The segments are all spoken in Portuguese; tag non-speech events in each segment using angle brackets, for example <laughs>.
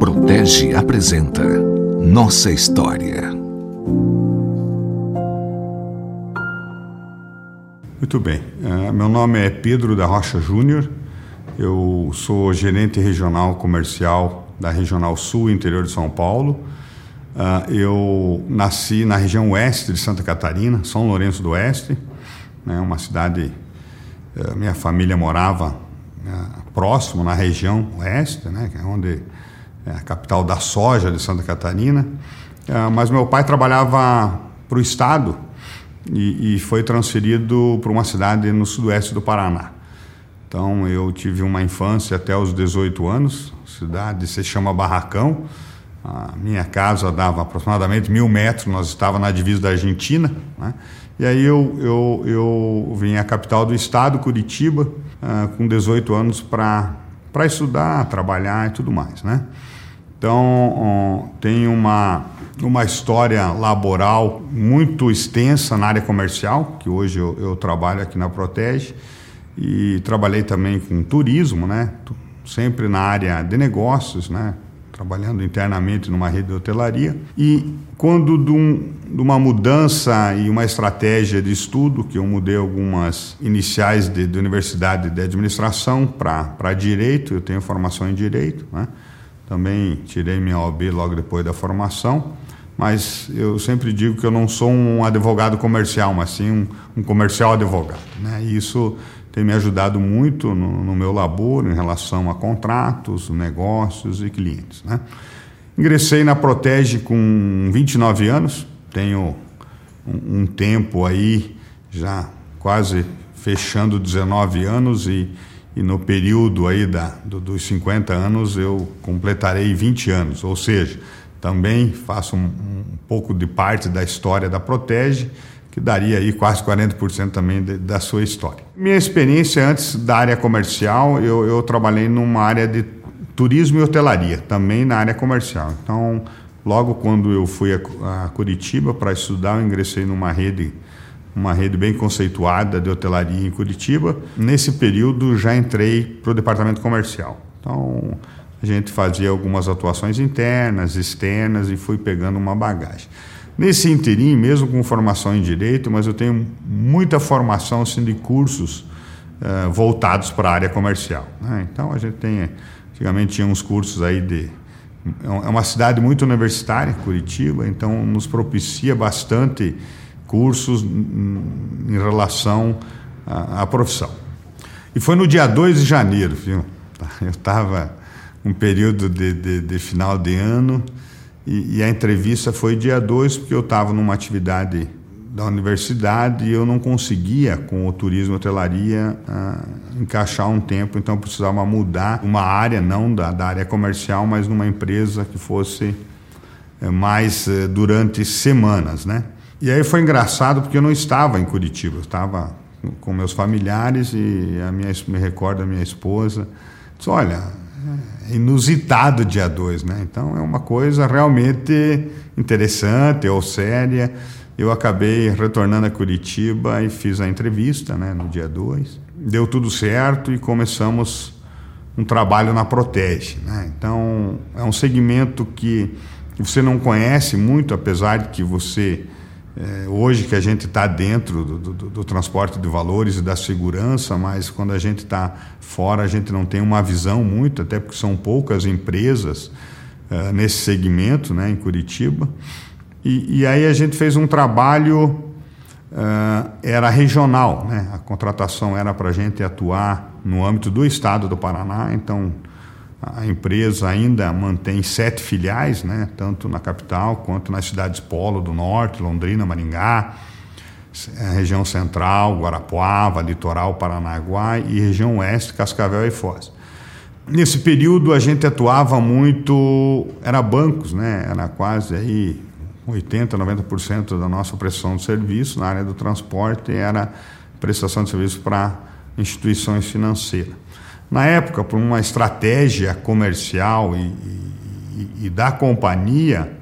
Protege apresenta Nossa História. Muito bem. Uh, meu nome é Pedro da Rocha Júnior. Eu sou gerente regional comercial da Regional Sul, interior de São Paulo. Uh, eu nasci na região oeste de Santa Catarina, São Lourenço do Oeste, né, uma cidade. Uh, minha família morava próximo na região oeste, né, é onde é a capital da soja de Santa Catarina. mas meu pai trabalhava para o estado e, e foi transferido para uma cidade no sudoeste do Paraná. Então eu tive uma infância até os 18 anos, cidade se chama Barracão. A minha casa dava aproximadamente mil metros, nós estávamos na divisa da Argentina. Né? E aí eu, eu, eu vim à capital do estado, Curitiba, uh, com 18 anos para estudar, trabalhar e tudo mais. Né? Então, tem uma, uma história laboral muito extensa na área comercial, que hoje eu, eu trabalho aqui na Protege, e trabalhei também com turismo, né? sempre na área de negócios, né? Trabalhando internamente numa rede de hotelaria. E quando de, um, de, uma mudança e uma estratégia de estudo, que eu mudei algumas iniciais de, de universidade de administração para direito, eu tenho formação em direito, né? também tirei minha OB logo depois da formação mas eu sempre digo que eu não sou um advogado comercial, mas sim um, um comercial advogado. Né? E isso tem me ajudado muito no, no, meu labor em relação a contratos, negócios e clientes. Né? Ingressei na Protege com 29 anos, tenho um, um tempo aí já quase fechando 19 anos e, e no período aí da, do, dos 50 anos eu completarei 20 anos, ou seja, também faço um, um pouco de parte da história da Protege, que daria aí quase 40% também de, da sua história. Minha experiência antes da área comercial, eu, eu trabalhei numa área de turismo e hotelaria, também na área comercial. Então, logo quando eu fui a, a Curitiba para estudar, eu ingressei numa rede uma rede bem conceituada de hotelaria em Curitiba. Nesse período já entrei para o departamento comercial. Então, a gente fazia algumas atuações internas, externas e fui pegando uma bagagem. Nesse interim, mesmo com formação em direito, mas eu tenho muita formação assim, de cursos uh, voltados para a área comercial. Né? Então a gente tem, antigamente tinha uns cursos aí de é uma cidade muito universitária, Curitiba, então nos propicia bastante cursos em relação à, à profissão. E foi no dia 2 de janeiro, viu? <laughs> Eu estava um período de, de, de, final de ano e, e a entrevista foi dia 2 porque eu estava numa atividade da universidade e eu não conseguia, com o turismo e hotelaria, uh, encaixar um tempo, então eu precisava mudar uma área, não da, da área comercial, mas numa empresa que fosse uh, mais uh, durante semanas, né? E aí foi engraçado porque eu não estava em Curitiba, eu estava com meus familiares e a minha, me recordo a minha esposa, disse, olha, inusitado dia 2, né? Então é uma coisa realmente interessante ou séria. Eu acabei retornando a Curitiba e fiz a entrevista, né, no dia 2. Deu tudo certo e começamos um trabalho na Protege, né? Então é um segmento que você não conhece muito, apesar de que você é, hoje que a gente está dentro do, do, do, transporte de valores e da segurança, mas quando a gente está fora, a gente não tem uma visão muito, até porque são poucas empresas é, nesse segmento, né, em Curitiba. E, e, aí a gente fez um trabalho, é, era regional, né? a contratação era para a gente atuar no âmbito do estado do Paraná, então a empresa ainda mantém sete filiais, né, tanto na capital quanto nas cidades polo do norte, Londrina, Maringá, região central, Guarapuava, litoral Paranaguá e região oeste, Cascavel e Foz. Nesse período a gente atuava muito, era bancos, né, era quase aí 80, 90% da nossa prestação de serviço na área do transporte era prestação de serviço para instituições financeiras. Na época, por uma estratégia comercial e, e, e da companhia,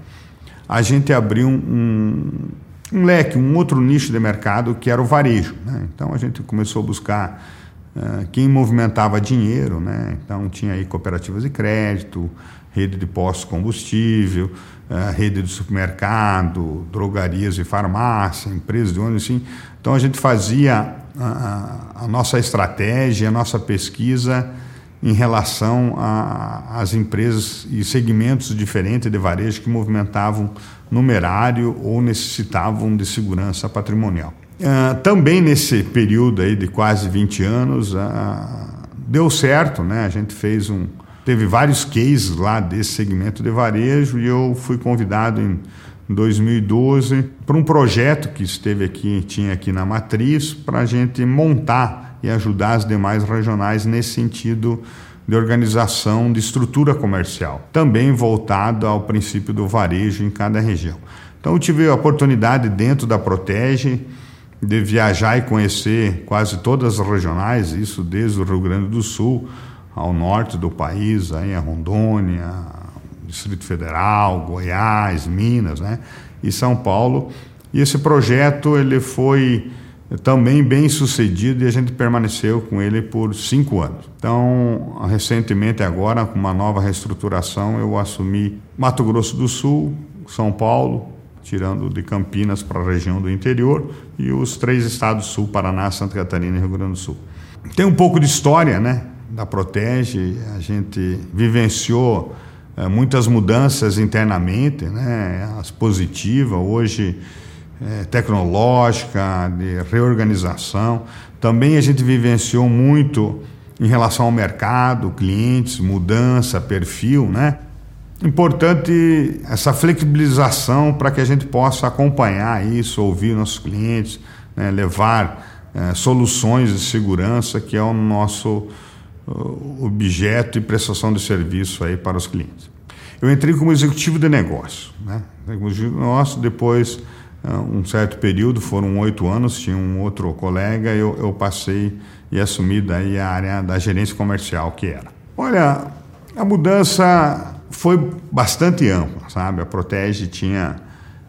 a gente abriu um, um, leque, um outro nicho de mercado que era o varejo. Né? Então a gente começou a buscar uh, quem movimentava dinheiro, né? Então tinha aí cooperativas de crédito, rede de postos combustível, uh, rede de supermercado, drogarias e farmácia, empresas de ônibus, assim. Então a gente fazia a, a nossa estratégia, a nossa pesquisa em relação às empresas e segmentos diferentes de varejo que movimentavam numerário ou necessitavam de segurança patrimonial. Uh, também nesse período aí de quase 20 anos, uh, deu certo, né? A gente fez um, teve vários cases lá desse segmento de varejo e eu fui convidado em 2012 para um projeto que esteve aqui, tinha aqui na matriz, para a gente montar e ajudar as demais regionais nesse sentido de organização de estrutura comercial, também voltado ao princípio do varejo em cada região. Então eu tive a oportunidade dentro da Protege de viajar e conhecer quase todas as regionais, isso desde o Rio Grande do Sul ao norte do país, aí a Rondônia, Distrito Federal, Goiás, Minas, né? E São Paulo. E esse projeto ele foi também bem sucedido e a gente permaneceu com ele por cinco anos. Então, recentemente agora, com uma nova reestruturação, eu assumi Mato Grosso do Sul, São Paulo, tirando de Campinas para a região do interior, e os três estados sul, Paraná, Santa Catarina e Rio Grande do Sul. Tem um pouco de história, né? Da Protege, a gente vivenciou muitas mudanças internamente, né? As positivas, hoje é, tecnológica, de reorganização. Também a gente vivenciou muito em relação ao mercado, clientes, mudança, perfil, né? Importante essa flexibilização para que a gente possa acompanhar isso, ouvir nossos clientes, né? levar é, soluções de segurança, que é o nosso objeto e prestação de serviço aí para os clientes. Eu entrei como executivo de negócio, né? Negócio, depois ah, um certo período, foram oito anos, tinha um outro colega, eu, eu passei e assumi daí a área da gerência comercial que era. Olha, a mudança foi bastante ampla, sabe? A Protege tinha,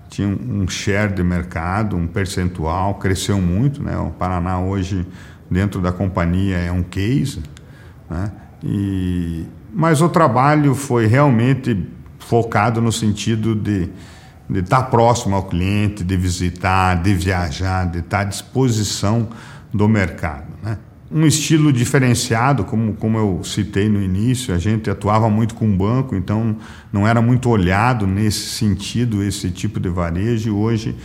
tinha um share de mercado, um percentual, cresceu muito, né? O Paraná hoje, dentro da companhia, é um case, né? E, mas o trabalho foi realmente focado no sentido de de estar próximo ao cliente, de visitar, de viajar, de estar à disposição do mercado. Né? Um estilo diferenciado, como, como eu citei no início, a gente atuava muito com banco, então não era muito olhado nesse sentido, esse tipo de varejo, e hoje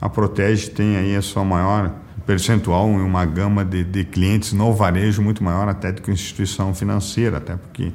a Protege tem aí a sua maior percentual em uma gama de, de clientes no varejo muito maior até do que instituição financeira, até porque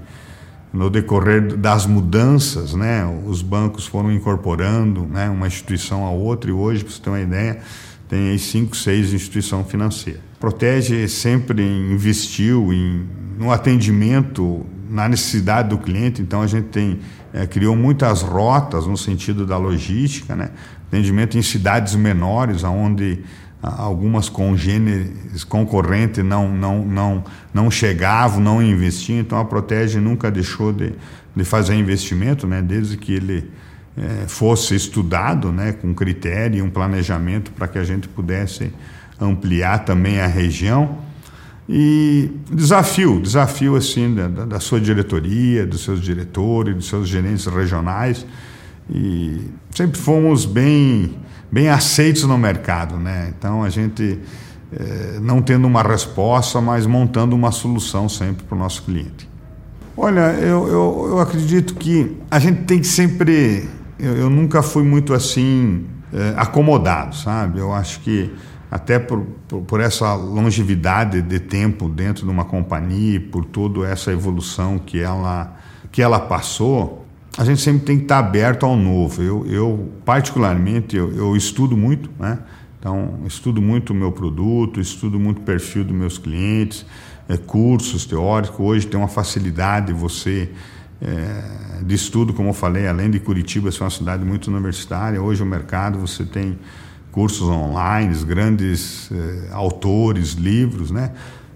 no decorrer das mudanças, né, os bancos foram incorporando né, uma instituição a outra e hoje, para você ter uma ideia, tem aí cinco, seis instituições financeiras. Protege sempre investiu em, no atendimento, na necessidade do cliente, então a gente tem, é, criou muitas rotas no sentido da logística, né, atendimento em cidades menores, onde algumas congêneres concorrentes não, não, não, não chegavam, não investiam, então a Protege nunca deixou de, de fazer investimento, né, desde que ele é, fosse estudado né, com critério e um planejamento para que a gente pudesse ampliar também a região. E desafio, desafio assim da, da sua diretoria, dos seus diretores, dos seus gerentes regionais, e sempre fomos bem bem aceitos no mercado, né? Então a gente é, não tendo uma resposta, mas montando uma solução sempre para o nosso cliente. Olha, eu, eu, eu, acredito que a gente tem que sempre. Eu, eu nunca fui muito assim é, acomodado, sabe? Eu acho que até por, por, por, essa longevidade de tempo dentro de uma companhia, por toda essa evolução que ela, que ela passou, a gente sempre tem que estar aberto ao novo. Eu, eu particularmente, eu, eu, estudo muito, né? Então, estudo muito o meu produto, estudo muito o perfil dos meus clientes, é, cursos teóricos. Hoje tem uma facilidade você é, de estudo, como eu falei, além de Curitiba ser uma cidade muito universitária, hoje o mercado você tem cursos online, grandes é, autores, livros, né?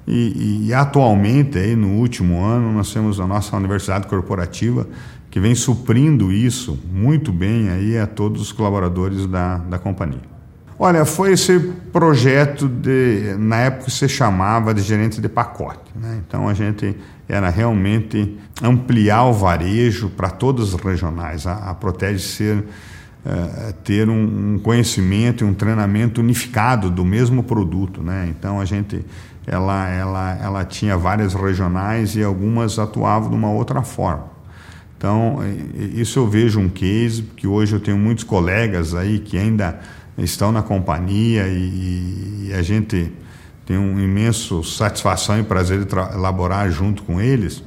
E, e, atualmente, aí, no último ano, nós temos a nossa universidade corporativa que vem suprindo isso muito bem aí a todos os colaboradores da, da companhia. Olha, foi esse projeto de, na época se chamava de gerente de pacote. Né? Então a gente era realmente ampliar o varejo para todas as regionais, a, a Protege ser uh, ter um, um, conhecimento e um treinamento unificado do mesmo produto, né? Então a gente ela ela ela tinha várias regionais e algumas atuavam de uma outra forma. Então isso eu vejo um case que hoje eu tenho muitos colegas aí que ainda estão na companhia e, e a gente tem um imenso satisfação e prazer de elaborar junto com eles.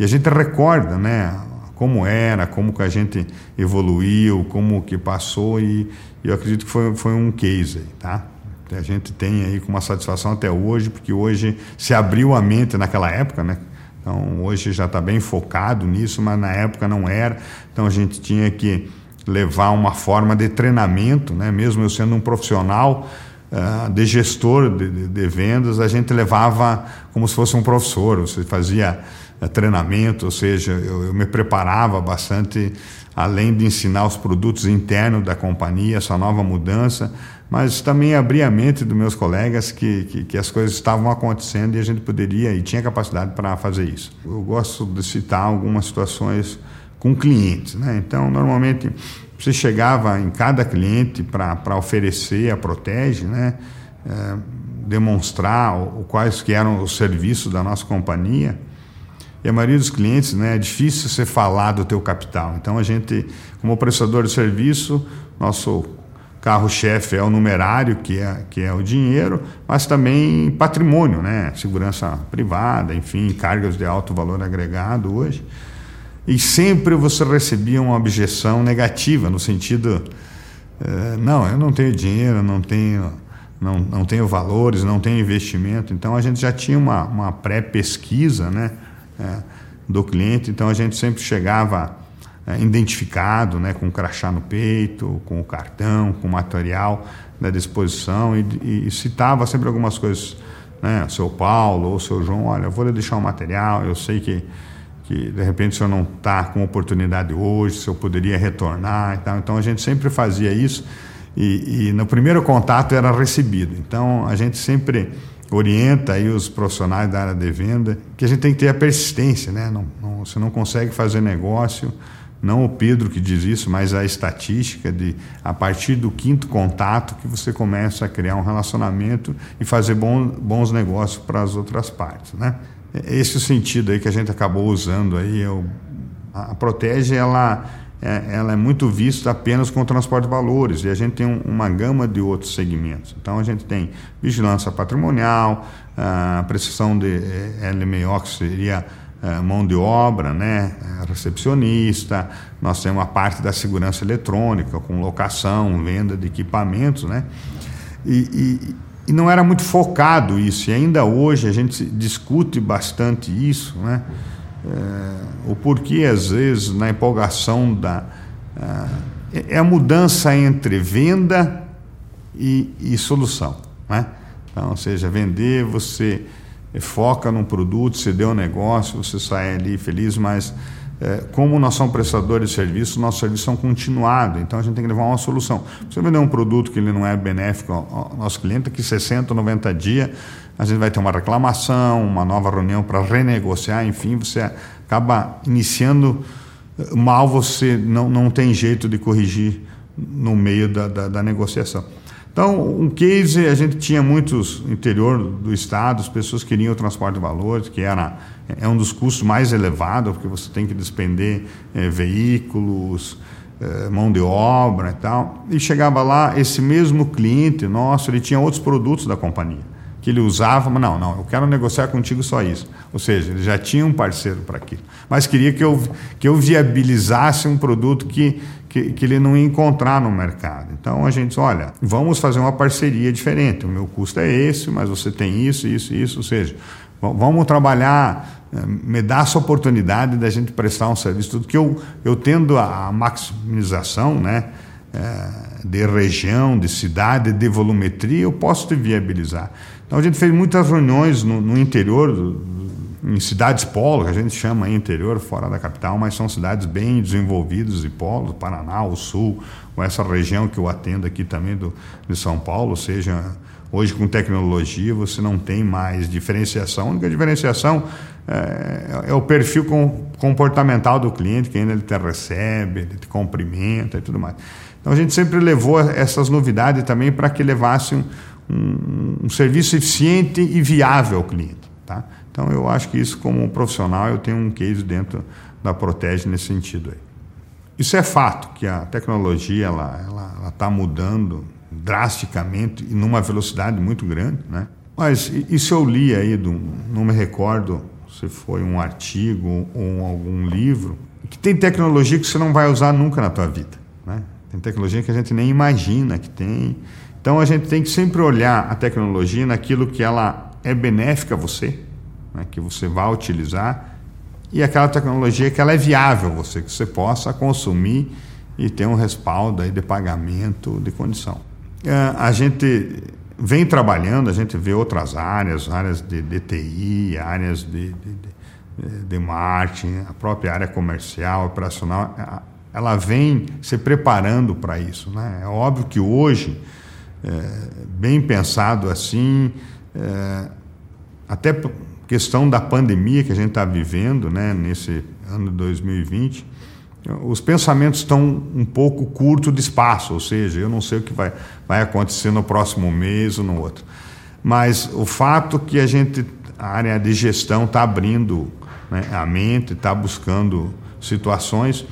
E a gente recorda, né, como era, como que a gente evoluiu, como que passou e eu acredito que foi, foi um case aí, tá? A gente tem aí com uma satisfação até hoje, porque hoje se abriu a mente naquela época, né? Então hoje já está bem focado nisso, mas na época não era. Então a gente tinha que levar uma forma de treinamento, né? Mesmo eu sendo um profissional, ah, de gestor de, de, de, vendas, a gente levava como se fosse um professor, você fazia uh, treinamento, ou seja, eu, eu, me preparava bastante, além de ensinar os produtos internos da companhia, essa nova mudança, mas também abria a mente dos meus colegas que, que, que, as coisas estavam acontecendo e a gente poderia e tinha capacidade para fazer isso. Eu gosto de citar algumas situações com clientes, né? Então, normalmente você chegava em cada cliente para oferecer a Protege, né? É, demonstrar o, quais que eram os serviços da nossa companhia. E a maioria dos clientes, né, é difícil você falar do teu capital. Então a gente, como prestador de serviço, nosso carro-chefe é o numerário, que é, que é o dinheiro, mas também patrimônio, né? Segurança privada, enfim, cargas de alto valor agregado hoje. E sempre você recebia uma objeção negativa, no sentido: é, não, eu não tenho dinheiro, não tenho, não, não tenho valores, não tenho investimento. Então a gente já tinha uma, uma pré-pesquisa né, é, do cliente, então a gente sempre chegava é, identificado, né, com o crachá no peito, com o cartão, com o material da disposição e, e citava sempre algumas coisas. Né, seu Paulo ou seu João, olha, eu vou lhe deixar um material, eu sei que que de repente o senhor não está com oportunidade hoje, se eu poderia retornar e tal. Então a gente sempre fazia isso e, e, no primeiro contato era recebido. Então a gente sempre orienta aí os profissionais da área de venda que a gente tem que ter a persistência, né? Não, não, você não consegue fazer negócio, não o Pedro que diz isso, mas a estatística de a partir do quinto contato que você começa a criar um relacionamento e fazer bom, bons negócios para as outras partes, né? esse sentido aí que a gente acabou usando aí, eu, a Protege ela é, ela é muito vista apenas com o transporte de valores e a gente tem um, uma gama de outros segmentos. Então a gente tem vigilância patrimonial, a prestação de eh, LMO que seria mão de obra, né, recepcionista, nós temos a parte da segurança eletrônica com locação, venda de equipamentos, né, e, e não era muito focado isso, e ainda hoje a gente discute bastante isso, né? É, o porquê, às vezes, na empolgação da. É, é a mudança entre venda e, e solução, né? Então, ou seja, vender, você foca num produto, você deu um negócio, você sai ali feliz, mas é, como nós somos prestadores de serviço, nossos serviços são continuados, então a gente tem que levar uma solução. Se você vender um produto que ele não é benéfico ao nosso cliente, que 60, 90 dias, a gente vai ter uma reclamação, uma nova reunião para renegociar, enfim, você acaba iniciando mal, você não, não tem jeito de corrigir no meio da, da, da negociação. Então, um case, a gente tinha muitos interior do estado, as pessoas queriam o transporte de valores, que era, é um dos custos mais elevados, porque você tem que despender é, veículos, é, mão de obra e tal. E chegava lá, esse mesmo cliente nosso, ele tinha outros produtos da companhia que ele usava, mas não, não, eu quero negociar contigo só isso. Ou seja, ele já tinha um parceiro para aquilo. Mas queria que eu, que eu viabilizasse um produto que, que, que, ele não ia encontrar no mercado. Então a gente olha, vamos fazer uma parceria diferente. O meu custo é esse, mas você tem isso, isso, isso. Ou seja, vamos trabalhar, eh, me dá essa oportunidade da gente prestar um serviço. Tudo que eu, eu tendo a maximização, né? É, de região, de cidade, de volumetria, eu posso te viabilizar. Então a gente fez muitas reuniões no, no interior em cidades polo, que a gente chama interior, fora da capital, mas são cidades bem desenvolvidas e polos, Paraná, o Sul, ou essa região que eu atendo aqui também do, de São Paulo, ou seja, hoje com tecnologia você não tem mais diferenciação. A única diferenciação é, é o perfil com, comportamental do cliente, que ainda ele te recebe, ele te cumprimenta e tudo mais. Então a gente sempre levou essas novidades também para que levasse um, um, um serviço eficiente e viável ao cliente. Tá? Então eu acho que isso, como profissional, eu tenho um case dentro da Protege nesse sentido aí. Isso é fato, que a tecnologia ela está mudando drasticamente e numa velocidade muito grande, né? Mas isso eu li aí, do, não me recordo se foi um artigo ou algum livro, que tem tecnologia que você não vai usar nunca na tua vida, né? Tem tecnologia que a gente nem imagina que tem. Então a gente tem que sempre olhar a tecnologia naquilo que ela é benéfica a você, né, que você vai utilizar, e aquela tecnologia que ela é viável a você, que você possa consumir e ter um respaldo aí de pagamento de condição. É, a gente vem trabalhando, a gente vê outras áreas, áreas de, de TI, áreas de, de, de, marketing, a própria área comercial, operacional, ela vem se preparando para isso. Né? É óbvio que hoje, é, bem pensado assim, é, até questão da pandemia que a gente está vivendo, né, nesse ano de 2020, os pensamentos estão um pouco curto de espaço, ou seja, eu não sei o que vai, vai acontecer no próximo mês ou no outro. Mas o fato que a gente, a área de gestão está abrindo né, a mente, está buscando situações.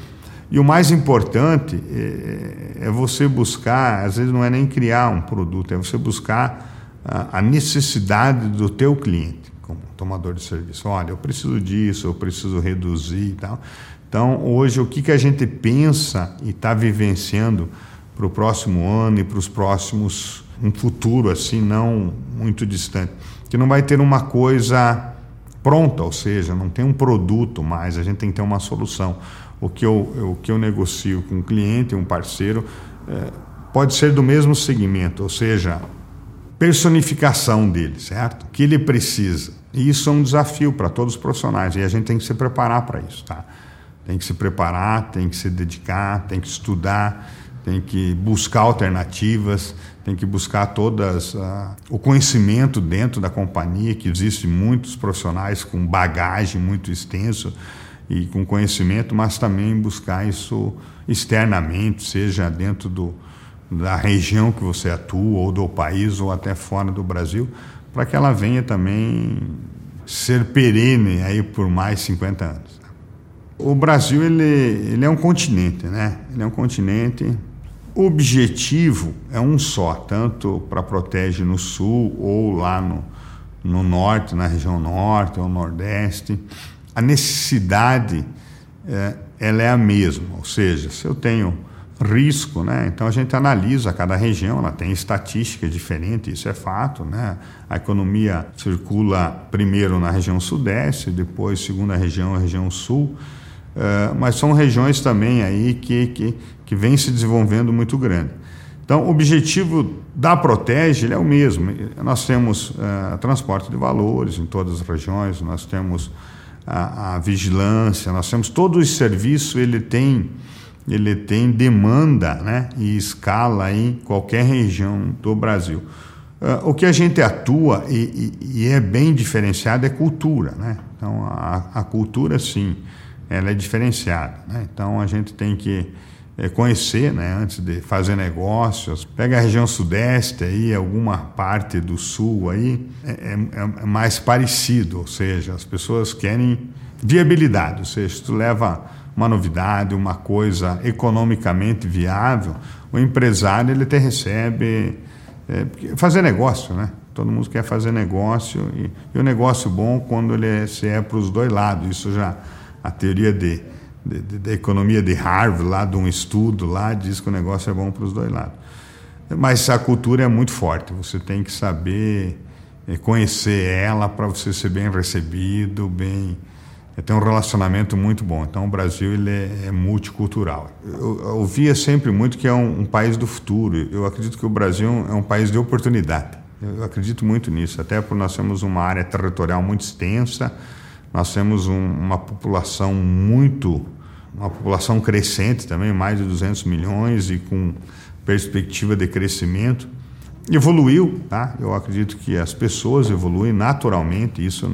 E o mais importante é, é, você buscar, às vezes não é nem criar um produto, é você buscar a, a necessidade do teu cliente como tomador de serviço. Olha, eu preciso disso, eu preciso reduzir e tal. Então, hoje, o que, que a gente pensa e está vivenciando para o próximo ano e para os próximos, um futuro assim, não muito distante, que não vai ter uma coisa pronta, ou seja, não tem um produto mais, a gente tem que ter uma solução. O que eu, o que eu negocio com um cliente, um parceiro, é, pode ser do mesmo segmento, ou seja, personificação dele, certo? O que ele precisa. E isso é um desafio para todos os profissionais e a gente tem que se preparar para isso, tá? Tem que se preparar, tem que se dedicar, tem que estudar, tem que buscar alternativas, tem que buscar todas uh, o conhecimento dentro da companhia, que existe muitos profissionais com bagagem muito extenso e com conhecimento, mas também buscar isso externamente, seja dentro do, da região que você atua, ou do país, ou até fora do Brasil, para que ela venha também ser perene aí por mais 50 anos. O Brasil ele, ele é um continente, né? Ele é um continente. O objetivo é um só, tanto para proteger no sul ou lá no, no norte, na região norte ou nordeste. A necessidade é, ela é a mesma, ou seja, se eu tenho risco, né? Então a gente analisa cada região, ela tem estatísticas diferentes, isso é fato, né? A economia circula primeiro na região sudeste, depois segunda região, a região sul, uh, mas são regiões também aí que, que, que vem se desenvolvendo muito grande. Então, o objetivo da Protege é o mesmo. Nós temos uh, transporte de valores em todas as regiões, nós temos a, a vigilância, nós temos todo o serviço, ele tem ele tem demanda né, e escala em qualquer região do Brasil. Uh, o que a gente atua e, e, e, é bem diferenciado é cultura. Né? Então, a, a, cultura, sim, ela é diferenciada. Né? Então, a gente tem que é, conhecer né, antes de fazer negócios. Pega a região sudeste, aí, alguma parte do sul, aí, é, é, é mais parecido, ou seja, as pessoas querem viabilidade, ou seja, tu leva uma novidade, uma coisa economicamente viável, o empresário ele até recebe é, fazer negócio, né? Todo mundo quer fazer negócio e, e o negócio bom quando ele é, se é para os dois lados. Isso já a teoria de, de, de, de, economia de Harvard lá de um estudo lá diz que o negócio é bom para os dois lados. Mas a cultura é muito forte. Você tem que saber é, conhecer ela para você ser bem recebido, bem tem um relacionamento muito bom. Então, o Brasil ele é, é multicultural. Eu, ouvia sempre muito que é um, um, país do futuro. Eu acredito que o Brasil é um país de oportunidade. Eu acredito muito nisso, até porque nós temos uma área territorial muito extensa, nós temos um, uma população muito, uma população crescente também, mais de 200 milhões e com perspectiva de crescimento. Evoluiu, tá? Eu acredito que as pessoas evoluem naturalmente, isso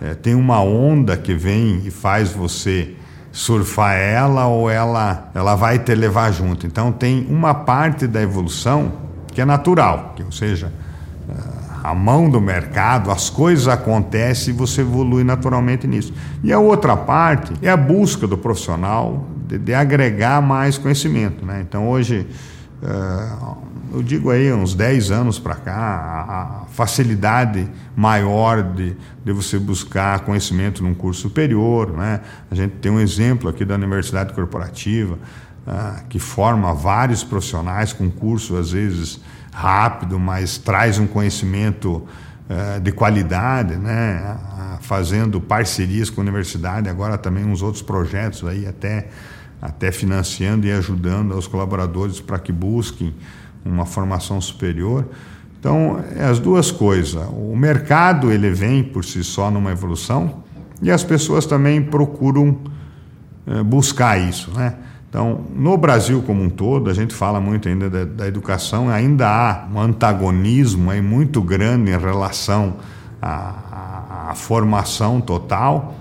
é, tem uma onda que vem e faz você surfar ela ou ela, ela vai te levar junto. Então tem uma parte da evolução que é natural, que, ou seja, a mão do mercado, as coisas acontecem e você evolui naturalmente nisso. E a outra parte é a busca do profissional de, de agregar mais conhecimento. Né? Então hoje, uh, eu digo aí uns 10 anos para cá, a, facilidade maior de, de você buscar conhecimento num curso superior. Né? A gente tem um exemplo aqui da Universidade Corporativa, uh, que forma vários profissionais com curso, às vezes, rápido, mas traz um conhecimento uh, de qualidade, né? fazendo parcerias com a universidade, agora também uns outros projetos aí, até, até financiando e ajudando os colaboradores para que busquem uma formação superior. Então, é as duas coisas. O mercado ele vem por si só numa evolução e as pessoas também procuram uh, buscar isso, né? Então, no Brasil como um todo, a gente fala muito ainda da, da educação, ainda há um antagonismo aí muito grande em relação à, à, à formação total,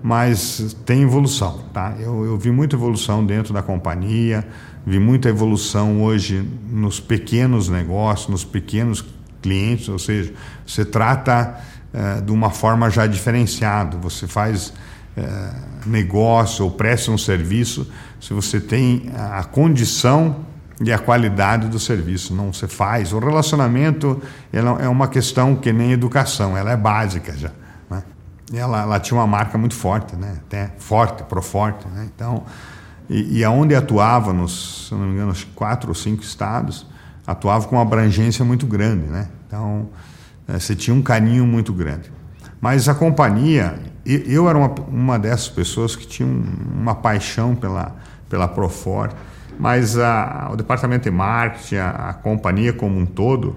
mas tem evolução. Tá? Eu, eu vi muita evolução dentro da companhia, vi muita evolução hoje nos pequenos negócios, nos pequenos clientes, ou seja, você trata uh, de uma forma já diferenciada, você faz é, negócio ou preste um serviço se você tem a condição e a qualidade do serviço. Não se faz. O relacionamento ela é uma questão que nem educação, ela é básica já. Né? Ela, ela, tinha uma marca muito forte, né? até forte, proforte. Né? Então, e, e aonde atuava, nos, se não me engano, quatro ou cinco estados, atuava com uma abrangência muito grande. Né? Então, é, você tinha um carinho muito grande. Mas a companhia, eu era uma, uma dessas pessoas que tinha uma paixão pela, pela Profor, mas a, o departamento de marketing, a, a companhia como um todo,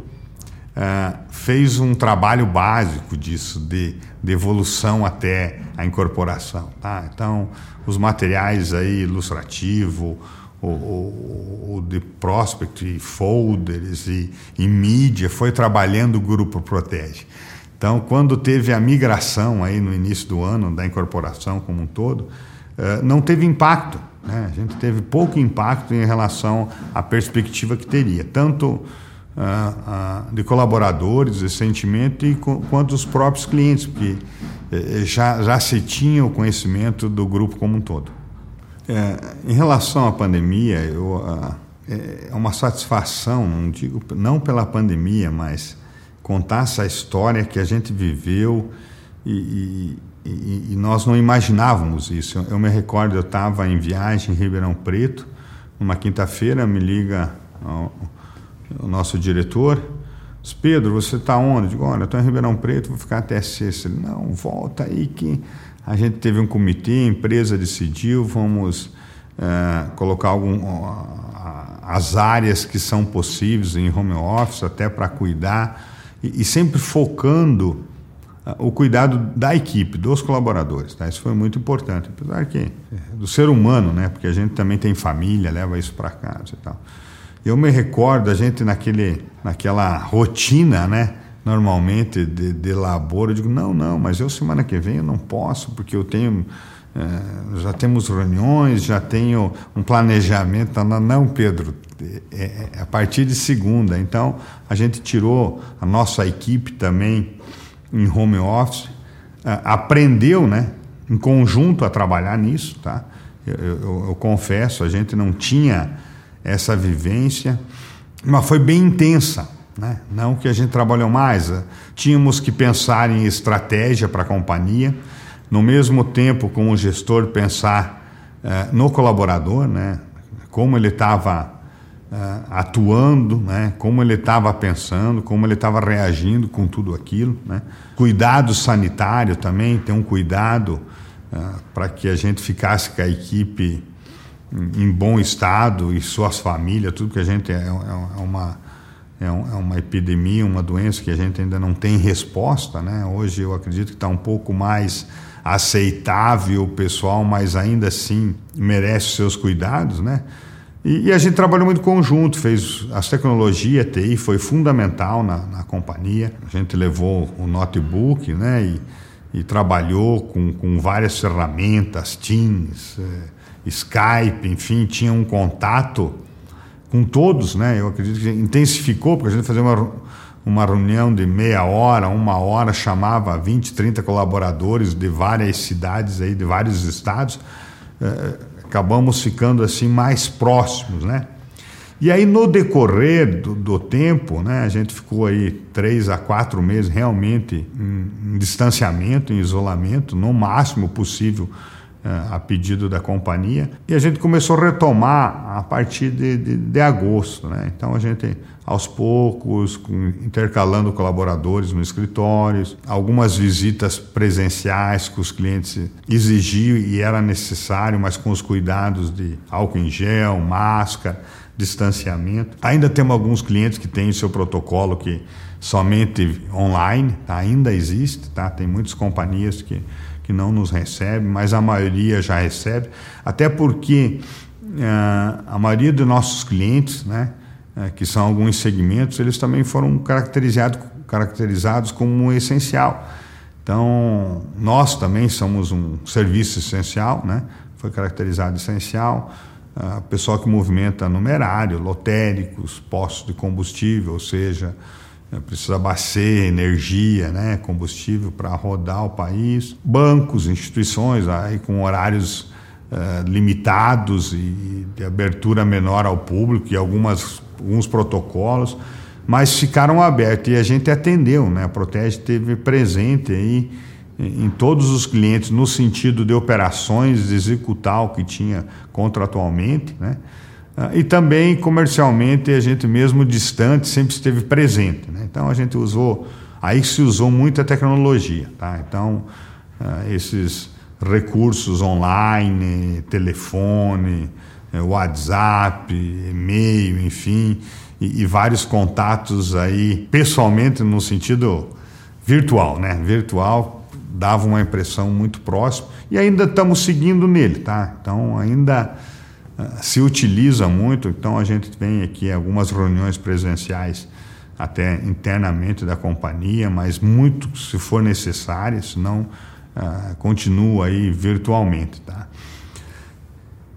uh, fez um trabalho básico disso, de, de evolução até a incorporação. Tá? Então, os materiais aí ilustrativo, o, o, o de prospect, folders e, e mídia, foi trabalhando o Grupo Protege. Então, quando teve a migração aí no início do ano da incorporação como um todo, não teve impacto. Né? A gente teve pouco impacto em relação à perspectiva que teria, tanto ah, de colaboradores, de sentimento, e quanto os próprios clientes, porque eh, já, já se tinha o conhecimento do grupo como um todo. É, em relação à pandemia, eu, é uma satisfação, não digo não pela pandemia, mas contar essa história que a gente viveu e, e, e nós não imaginávamos isso. Eu, me recordo, eu estava em viagem em Ribeirão Preto, numa quinta-feira, me liga o, nosso diretor, diz, Pedro, você está onde? Eu digo, olha, estou em Ribeirão Preto, vou ficar até sexta. Ele, não, volta aí que a gente teve um comitê, a empresa decidiu, vamos é, colocar algum, as áreas que são possíveis em home office, até para cuidar e, e sempre focando o cuidado da equipe, dos colaboradores. Tá? Isso foi muito importante, apesar que é, do ser humano, né? porque a gente também tem família, leva isso para casa e tal. Eu me recordo a gente naquele, naquela rotina, né? normalmente de, de labor, eu digo, não, não, mas eu semana que vem eu não posso, porque eu tenho, é, já temos reuniões, já tenho um planejamento. Não, não Pedro, é, é, a partir de segunda. Então, a gente tirou a nossa equipe também em home office, aprendeu, né, em conjunto a trabalhar nisso, tá? Eu, eu, eu, confesso, a gente não tinha essa vivência, mas foi bem intensa, né? Não que a gente trabalhou mais, tínhamos que pensar em estratégia para a companhia, no mesmo tempo, como gestor, pensar uh, no colaborador, né? Como ele estava atuando, né? como ele estava pensando, como ele estava reagindo com tudo aquilo. Né? Cuidado sanitário também, ter um cuidado uh, para que a gente ficasse com a equipe em, em, bom estado e suas famílias, tudo que a gente é, é, é uma é, é, uma epidemia, uma doença que a gente ainda não tem resposta, né? Hoje eu acredito que está um pouco mais aceitável, pessoal, mas ainda assim merece seus cuidados, né? E, e, a gente trabalhou muito conjunto, fez as tecnologias, TI foi fundamental na, na companhia. A gente levou o notebook, né? E, e trabalhou com, com várias ferramentas, Teams, eh, Skype, enfim, tinha um contato com todos, né? Eu acredito que intensificou, porque a gente fazia uma, uma reunião de meia hora, uma hora, chamava 20, 30 colaboradores de várias cidades aí, de vários estados. Eh, acabamos ficando assim mais próximos, né? E aí no decorrer do, do, tempo, né, a gente ficou aí três a quatro meses realmente em, em distanciamento, em isolamento, no máximo possível a pedido da companhia. E a gente começou a retomar a partir de, de, de agosto, né? Então a gente aos poucos, intercalando colaboradores no escritórios, algumas visitas presenciais que os clientes exigiam e era necessário, mas com os cuidados de álcool em gel, máscara, distanciamento. Ainda temos alguns clientes que têm o seu protocolo que somente online, tá? ainda existe, tá? Tem muitas companhias que, que não nos recebem, mas a maioria já recebe, até porque uh, a maioria dos nossos clientes, né? é, que são alguns segmentos, eles também foram caracterizados, caracterizados como essencial. Então, nós também somos um serviço essencial, né? foi caracterizado essencial. Uh, pessoal que movimenta numerário, lotéricos, postos de combustível, ou seja, precisa abastecer energia, né, combustível para rodar o país. Bancos, instituições aí com horários uh, limitados e de abertura menor ao público e algumas alguns protocolos, mas ficaram abertos e a gente atendeu, né? A Protege teve presente aí em todos os clientes no sentido de operações, de executar o que tinha contratualmente, né? Ah, e também comercialmente a gente mesmo distante sempre esteve presente, né? Então a gente usou, aí se usou muita tecnologia, tá? Então ah, esses recursos online, telefone, é, WhatsApp, e-mail, enfim, e, e, vários contatos aí pessoalmente no sentido virtual, né? Virtual dava uma impressão muito próxima e ainda estamos seguindo nele, tá? Então ainda se utiliza muito, então a gente tem aqui algumas reuniões presenciais até internamente da companhia, mas muito se for necessário, senão uh, continua aí virtualmente, tá?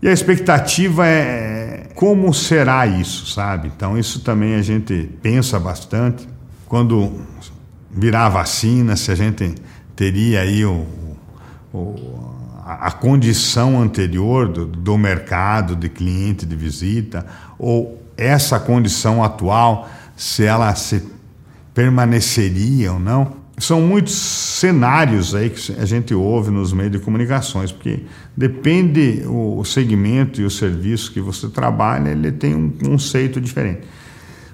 E a expectativa é como será isso, sabe? Então, isso também a gente pensa bastante. Quando virar a vacina, se a gente teria aí o, o a condição anterior do, do mercado, de cliente, de visita, ou essa condição atual, se ela se permaneceria ou não são muitos cenários aí que a gente ouve nos meios de comunicações, porque depende o segmento e o serviço que você trabalha, ele tem um conceito diferente.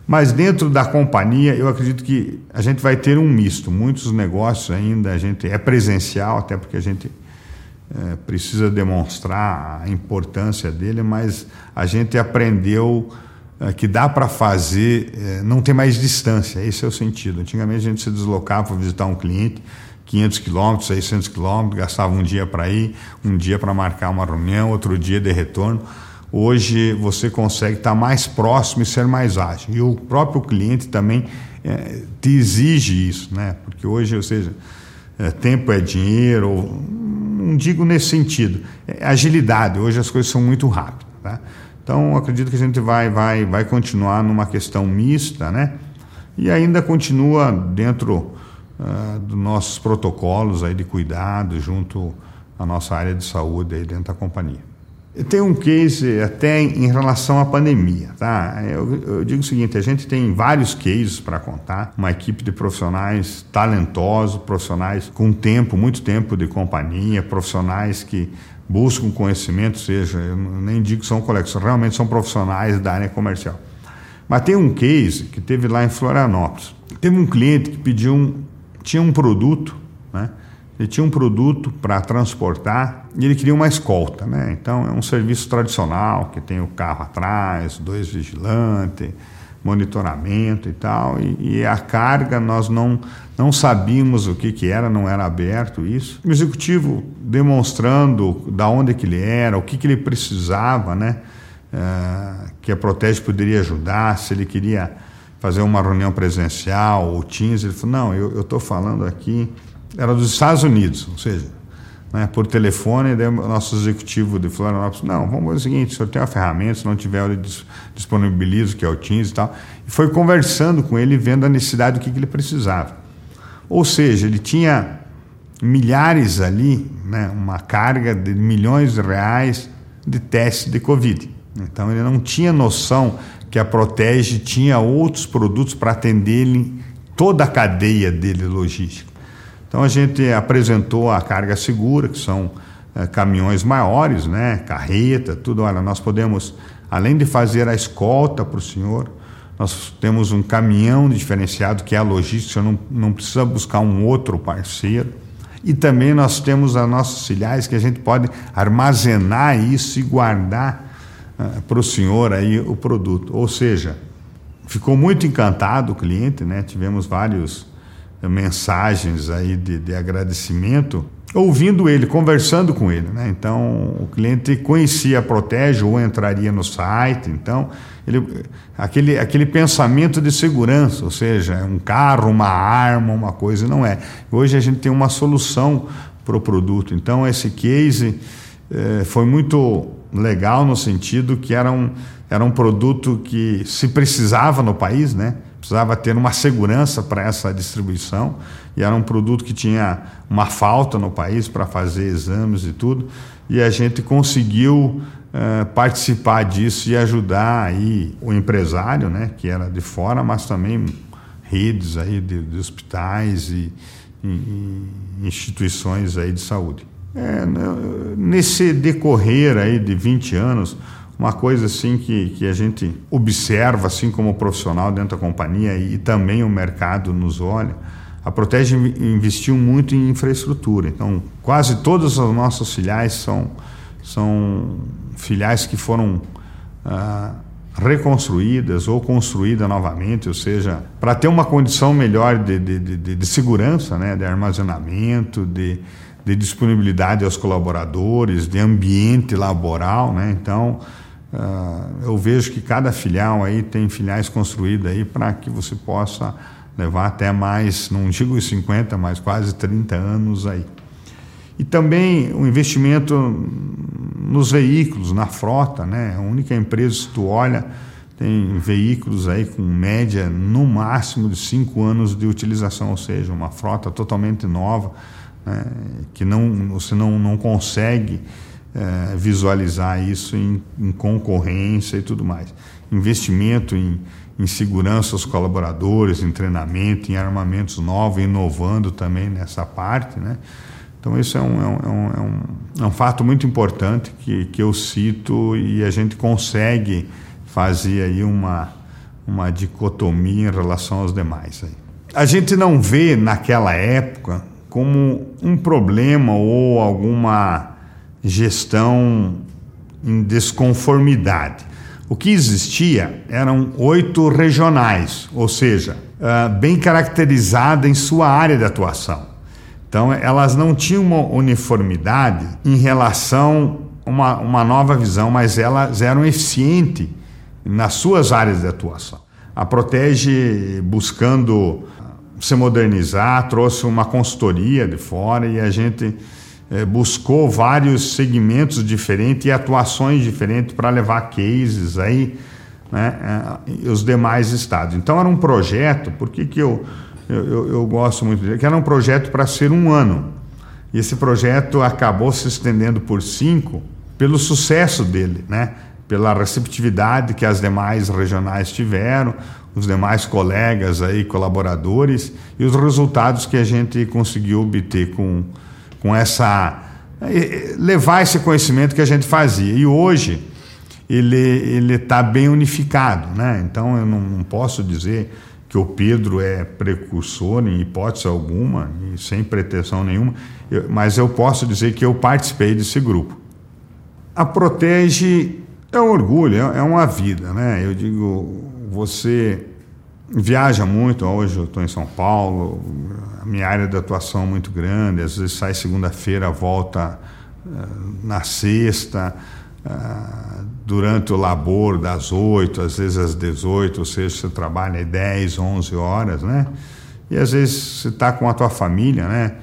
Mas dentro da companhia, eu acredito que a gente vai ter um misto. Muitos negócios ainda a gente é presencial, até porque a gente é, precisa demonstrar a importância dele, mas a gente aprendeu é, que dá para fazer, é, não tem mais distância, esse é o sentido. Antigamente a gente se deslocava para visitar um cliente, 500 quilômetros, 600 quilômetros, gastava um dia para ir, um dia para marcar uma reunião, outro dia de retorno. Hoje você consegue estar mais próximo e ser mais ágil. E o próprio cliente também é, te exige isso, né? Porque hoje, ou seja, é, tempo é dinheiro, não digo nesse sentido, é agilidade. Hoje as coisas são muito rápidas, tá? Então, acredito que a gente vai, vai, vai continuar numa questão mista, né? E ainda continua dentro uh, dos nossos protocolos aí de cuidado junto à nossa área de saúde aí dentro da companhia. Tem um case até em relação à pandemia, tá? Eu, eu digo o seguinte: a gente tem vários cases para contar, uma equipe de profissionais talentosos, profissionais com tempo, muito tempo de companhia, profissionais que buscam conhecimento, seja, eu nem digo que são colegas, realmente são profissionais da área comercial. Mas tem um case que teve lá em Florianópolis. Teve um cliente que pediu um, tinha um produto, né? Ele tinha um produto para transportar e ele queria uma escolta, né? Então é um serviço tradicional que tem o carro atrás, dois vigilantes, monitoramento e tal, e, e, a carga nós não, não sabíamos o que, que era, não era aberto isso. O executivo demonstrando da onde que ele era, o que, que ele precisava, né? Uh, que a Protege poderia ajudar, se ele queria fazer uma reunião presencial ou Teams, ele falou, não, eu estou falando aqui, era dos Estados Unidos, ou seja, né, por telefone, o nosso executivo de Florianópolis, não, vamos fazer o seguinte, o senhor tem uma ferramenta, se não tiver, eu disponibilizo, que é o Teams e tal. E foi conversando com ele, vendo a necessidade do que, que ele precisava. Ou seja, ele tinha milhares ali, né, uma carga de milhões de reais de testes de Covid. Então ele não tinha noção que a Protege tinha outros produtos para atender ele, toda a cadeia dele logística. Então a gente apresentou a carga segura, que são é, caminhões maiores, né, carreta, tudo. Olha, nós podemos, além de fazer a escolta para o senhor, nós temos um caminhão diferenciado que é a logística, não, não precisa buscar um outro parceiro. E também nós temos as nossas filiais que a gente pode armazenar isso e guardar uh, para o senhor aí o produto. Ou seja, ficou muito encantado o cliente, né? Tivemos vários mensagens aí de, de agradecimento, ouvindo ele, conversando com ele. Né? Então, o cliente conhecia a Protege ou entraria no site. Então, ele, aquele, aquele pensamento de segurança, ou seja, um carro, uma arma, uma coisa, não é. Hoje a gente tem uma solução para o produto. Então, esse case eh, foi muito legal no sentido que era um, era um produto que se precisava no país, né? Precisava ter uma segurança para essa distribuição e era um produto que tinha uma falta no país para fazer exames e tudo e a gente conseguiu uh, participar disso e ajudar aí o empresário, né, que era de fora, mas também redes aí de, de hospitais e, e, e, instituições aí de saúde. É, nesse decorrer aí de 20 anos, uma coisa assim que, que a gente observa assim como profissional dentro da companhia e, e também o mercado nos olha, a Protege investiu muito em infraestrutura. Então, quase todas as nossas filiais são, são filiais que foram ah, reconstruídas ou construídas novamente, ou seja, para ter uma condição melhor de, de, de, de segurança, né, de armazenamento, de, de disponibilidade aos colaboradores, de ambiente laboral. Né? Então, eu vejo que cada filial aí tem filiais construídas aí para que você possa levar até mais, não digo 50, mas quase 30 anos aí. E também o investimento nos veículos, na frota, né? A única empresa, se tu olha, tem veículos aí com média no máximo de cinco anos de utilização, ou seja, uma frota totalmente nova, né? que não, você não, não consegue é, visualizar isso em, em, concorrência e tudo mais. Investimento em, em segurança aos colaboradores, em treinamento, em armamentos novos, inovando também nessa parte, né? Então, isso é um, é um, é um, é um fato muito importante que, que eu cito e a gente consegue fazer aí uma, uma dicotomia em relação aos demais. Aí. A gente não vê naquela época como um problema ou alguma gestão em desconformidade. O que existia eram oito regionais, ou seja, uh, bem caracterizada em sua área de atuação. Então, elas não tinham uma uniformidade em relação a uma, uma nova visão, mas elas eram eficientes nas suas áreas de atuação. A Protege, buscando se modernizar, trouxe uma consultoria de fora e a gente é, buscou vários segmentos diferentes e atuações diferentes para levar cases aí, né, é, os demais estados. Então era um projeto, por que, que eu, eu, eu gosto muito dele? Que era um projeto para ser um ano. E esse projeto acabou se estendendo por cinco pelo sucesso dele, né? pela receptividade que as demais regionais tiveram, os demais colegas aí, colaboradores, e os resultados que a gente conseguiu obter com, com essa levar esse conhecimento que a gente fazia. E hoje ele ele está bem unificado, né? Então eu não, não, posso dizer que o Pedro é precursor em hipótese alguma e sem pretensão nenhuma, eu, mas eu posso dizer que eu participei desse grupo. A Protege é um orgulho, é, é uma vida, né? Eu digo você viaja muito. Hoje eu estou em São Paulo, a minha área de atuação é muito grande. Às vezes sai segunda-feira, volta uh, na sexta, uh, durante o labor das 8, às vezes às 18, ou seja, você trabalha 10, 11 horas, né? E às vezes você está com a tua família, né?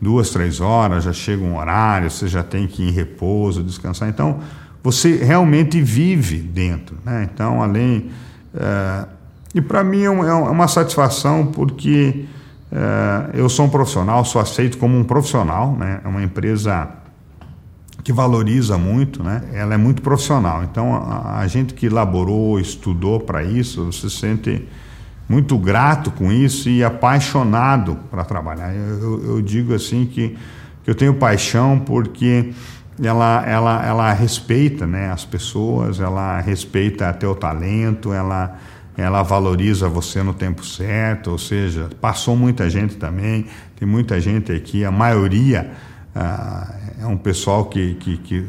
Duas, três horas, já chega um horário, você já tem que ir em repouso, descansar. Então, você realmente vive dentro, né? Então, além... Uh, e para mim é, é uma satisfação porque é, eu sou um profissional, sou aceito como um profissional, né? É uma empresa que valoriza muito, né? Ela é muito profissional. Então a, a gente que elaborou, estudou para isso, se sente muito grato com isso e apaixonado para trabalhar. Eu, eu, eu, digo assim que, que eu tenho paixão porque ela, ela, ela respeita né, as pessoas, ela respeita teu talento, ela ela valoriza você no tempo certo, ou seja, passou muita gente também, tem muita gente aqui, a maioria ah, é um pessoal que, que, que,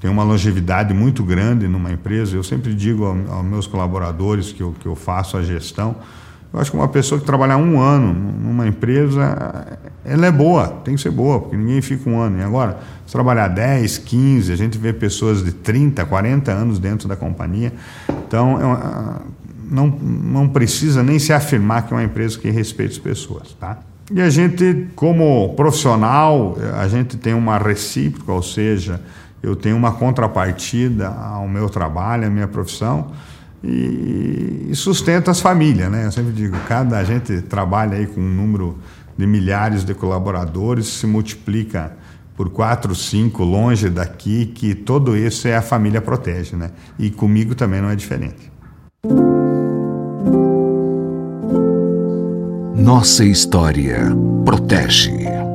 tem uma longevidade muito grande numa empresa. Eu sempre digo aos, aos meus colaboradores que eu, que eu faço a gestão, eu acho que uma pessoa que trabalhar um ano numa empresa, ela é boa, tem que ser boa, porque ninguém fica um ano. E agora, se trabalhar 10, 15, a gente vê pessoas de 30, 40 anos dentro da companhia. Então, é uma, não, não precisa nem se afirmar que é uma empresa que respeita as pessoas, tá? E a gente, como profissional, a gente tem uma recíproca, ou seja, eu tenho uma contrapartida ao meu trabalho, à minha profissão, e, e sustenta as famílias, né? Eu sempre digo, cada a gente trabalha aí com um número de milhares de colaboradores, se multiplica por quatro, cinco, longe daqui, que todo isso é a família protege, né? E comigo também não é diferente. Nossa história protege.